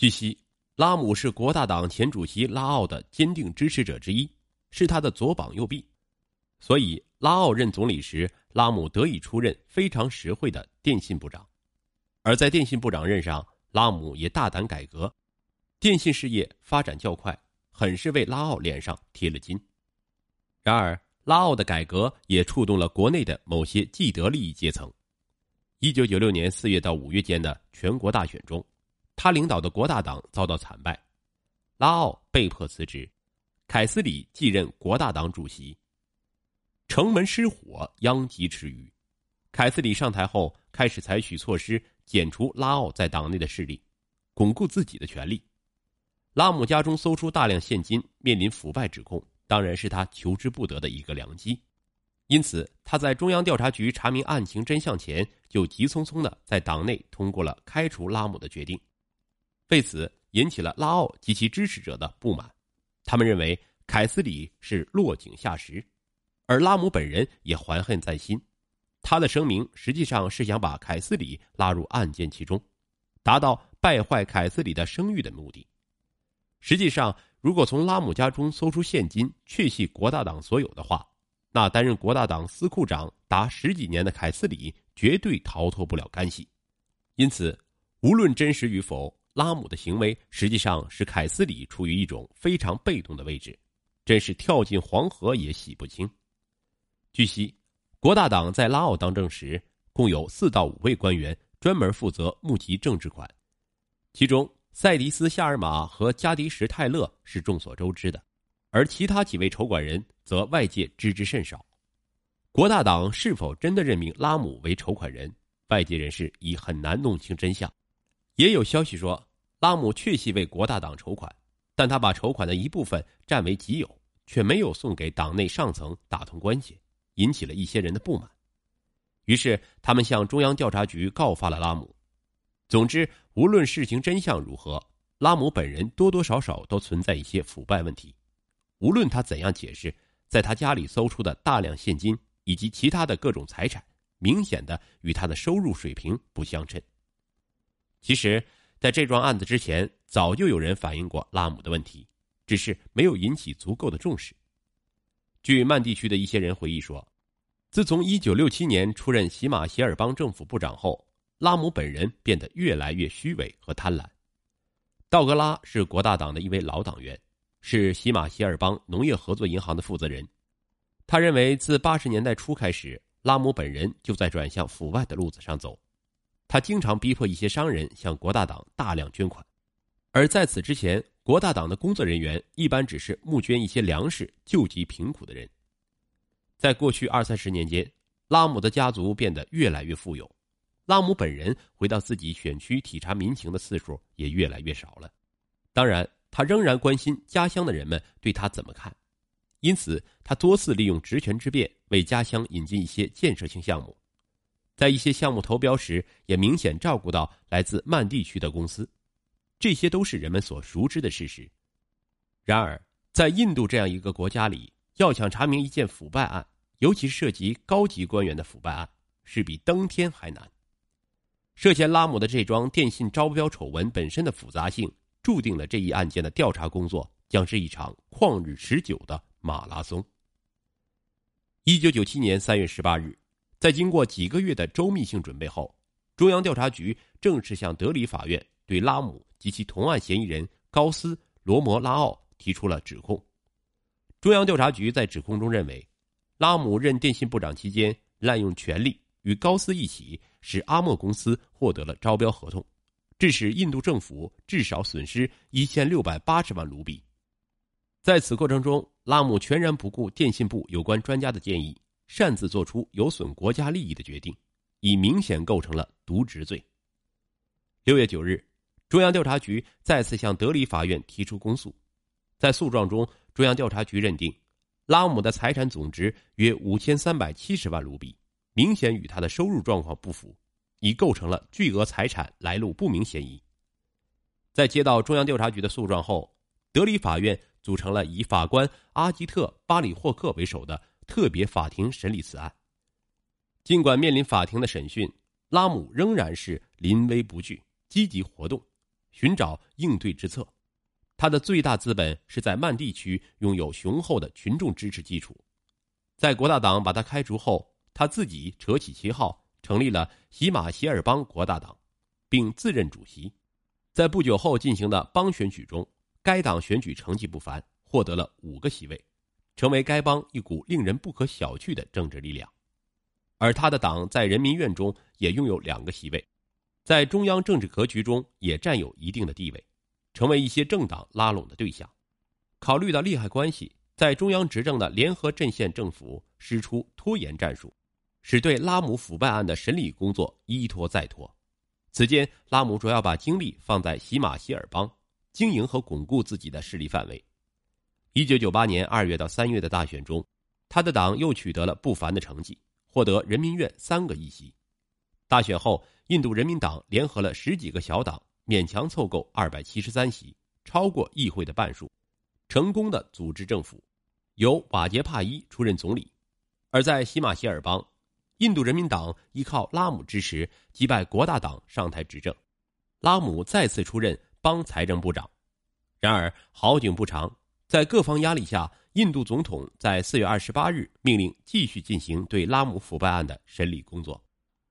据悉，拉姆是国大党前主席拉奥的坚定支持者之一，是他的左膀右臂，所以拉奥任总理时，拉姆得以出任非常实惠的电信部长。而在电信部长任上，拉姆也大胆改革，电信事业发展较快，很是为拉奥脸上贴了金。然而，拉奥的改革也触动了国内的某些既得利益阶层。一九九六年四月到五月间的全国大选中，他领导的国大党遭到惨败，拉奥被迫辞职，凯斯里继任国大党主席。城门失火，殃及池鱼。凯斯里上台后，开始采取措施剪除拉奥在党内的势力，巩固自己的权力。拉姆家中搜出大量现金，面临腐败指控。当然是他求之不得的一个良机，因此他在中央调查局查明案情真相前，就急匆匆的在党内通过了开除拉姆的决定。为此，引起了拉奥及其支持者的不满，他们认为凯斯里是落井下石，而拉姆本人也怀恨在心。他的声明实际上是想把凯斯里拉入案件其中，达到败坏凯斯里的声誉的目的。实际上。如果从拉姆家中搜出现金，确系国大党所有的话，那担任国大党司库长达十几年的凯斯里绝对逃脱不了干系。因此，无论真实与否，拉姆的行为实际上使凯斯里处于一种非常被动的位置，真是跳进黄河也洗不清。据悉，国大党在拉奥当政时，共有四到五位官员专门负责募集政治款，其中。塞迪斯·夏尔马和加迪什·泰勒是众所周知的，而其他几位筹款人则外界知之甚少。国大党是否真的任命拉姆为筹款人，外界人士已很难弄清真相。也有消息说，拉姆确系为国大党筹款，但他把筹款的一部分占为己有，却没有送给党内上层打通关系，引起了一些人的不满。于是，他们向中央调查局告发了拉姆。总之，无论事情真相如何，拉姆本人多多少少都存在一些腐败问题。无论他怎样解释，在他家里搜出的大量现金以及其他的各种财产，明显的与他的收入水平不相称。其实，在这桩案子之前，早就有人反映过拉姆的问题，只是没有引起足够的重视。据曼地区的一些人回忆说，自从1967年出任喜马偕尔邦政府部长后。拉姆本人变得越来越虚伪和贪婪。道格拉是国大党的一位老党员，是喜马偕尔邦农业合作银行的负责人。他认为，自八十年代初开始，拉姆本人就在转向腐败的路子上走。他经常逼迫一些商人向国大党大量捐款，而在此之前，国大党的工作人员一般只是募捐一些粮食救济贫苦的人。在过去二三十年间，拉姆的家族变得越来越富有。拉姆本人回到自己选区体察民情的次数也越来越少了，当然，他仍然关心家乡的人们对他怎么看，因此他多次利用职权之便为家乡引进一些建设性项目，在一些项目投标时也明显照顾到来自曼地区的公司，这些都是人们所熟知的事实。然而，在印度这样一个国家里，要想查明一件腐败案，尤其是涉及高级官员的腐败案，是比登天还难。涉嫌拉姆的这桩电信招标丑闻本身的复杂性，注定了这一案件的调查工作将是一场旷日持久的马拉松。一九九七年三月十八日，在经过几个月的周密性准备后，中央调查局正式向德里法院对拉姆及其同案嫌疑人高斯·罗摩拉奥提出了指控。中央调查局在指控中认为，拉姆任电信部长期间滥用权力。与高斯一起，使阿莫公司获得了招标合同，致使印度政府至少损失一千六百八十万卢比。在此过程中，拉姆全然不顾电信部有关专家的建议，擅自做出有损国家利益的决定，已明显构成了渎职罪。六月九日，中央调查局再次向德里法院提出公诉，在诉状中，中央调查局认定，拉姆的财产总值约五千三百七十万卢比。明显与他的收入状况不符，已构成了巨额财产来路不明嫌疑。在接到中央调查局的诉状后，德里法院组成了以法官阿吉特·巴里霍克为首的特别法庭审理此案。尽管面临法庭的审讯，拉姆仍然是临危不惧、积极活动，寻找应对之策。他的最大资本是在曼地区拥有雄厚的群众支持基础。在国大党把他开除后，他自己扯起旗号，成立了喜马偕尔邦国大党，并自任主席。在不久后进行的邦选举中，该党选举成绩不凡，获得了五个席位，成为该邦一股令人不可小觑的政治力量。而他的党在人民院中也拥有两个席位，在中央政治格局中也占有一定的地位。成为一些政党拉拢的对象。考虑到利害关系，在中央执政的联合阵线政府施出拖延战术，使对拉姆腐败案的审理工作一拖再拖。此间，拉姆主要把精力放在喜马歇尔邦经营和巩固自己的势力范围。一九九八年二月到三月的大选中，他的党又取得了不凡的成绩，获得人民院三个议席。大选后，印度人民党联合了十几个小党。勉强凑够二百七十三席，超过议会的半数，成功的组织政府，由瓦杰帕伊出任总理。而在喜马歇尔邦，印度人民党依靠拉姆支持击败国大党上台执政，拉姆再次出任邦财政部长。然而好景不长，在各方压力下，印度总统在四月二十八日命令继续进行对拉姆腐败案的审理工作。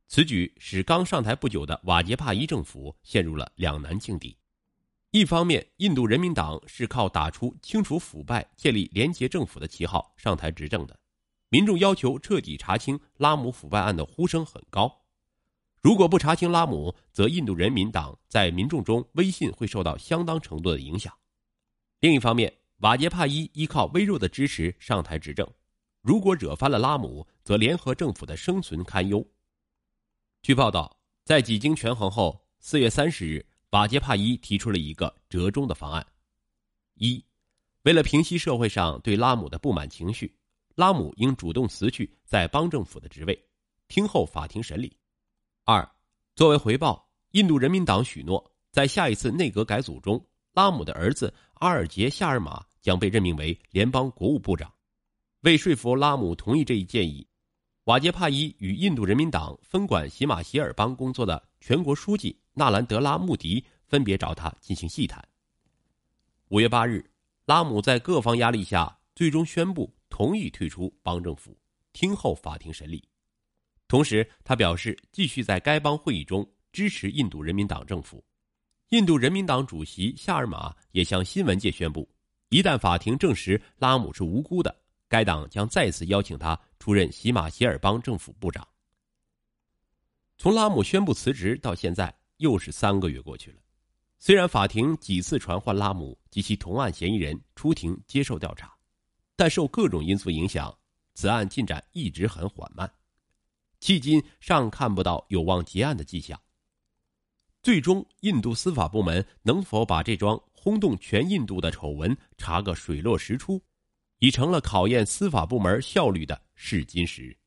此举使刚上台不久的瓦杰帕伊政府陷入了两难境地。一方面，印度人民党是靠打出清除腐败、建立廉洁政府的旗号上台执政的，民众要求彻底查清拉姆腐败案的呼声很高。如果不查清拉姆，则印度人民党在民众中威信会受到相当程度的影响。另一方面，瓦杰帕伊依靠微弱的支持上台执政，如果惹翻了拉姆，则联合政府的生存堪忧。据报道，在几经权衡后，四月三十日，瓦杰帕伊提出了一个折中的方案：一，为了平息社会上对拉姆的不满情绪，拉姆应主动辞去在邦政府的职位，听候法庭审理；二，作为回报，印度人民党许诺，在下一次内阁改组中，拉姆的儿子阿尔杰夏尔马将被任命为联邦国务部长。为说服拉姆同意这一建议。瓦杰帕伊与印度人民党分管喜马歇尔邦工作的全国书记纳兰德拉穆迪分别找他进行细谈。五月八日，拉姆在各方压力下，最终宣布同意退出邦政府，听候法庭审理。同时，他表示继续在该邦会议中支持印度人民党政府。印度人民党主席夏尔马也向新闻界宣布，一旦法庭证实拉姆是无辜的。该党将再次邀请他出任喜马歇尔邦政府部长。从拉姆宣布辞职到现在，又是三个月过去了。虽然法庭几次传唤拉姆及其同案嫌疑人出庭接受调查，但受各种因素影响，此案进展一直很缓慢，迄今尚看不到有望结案的迹象。最终，印度司法部门能否把这桩轰动全印度的丑闻查个水落石出？已成了考验司法部门效率的试金石。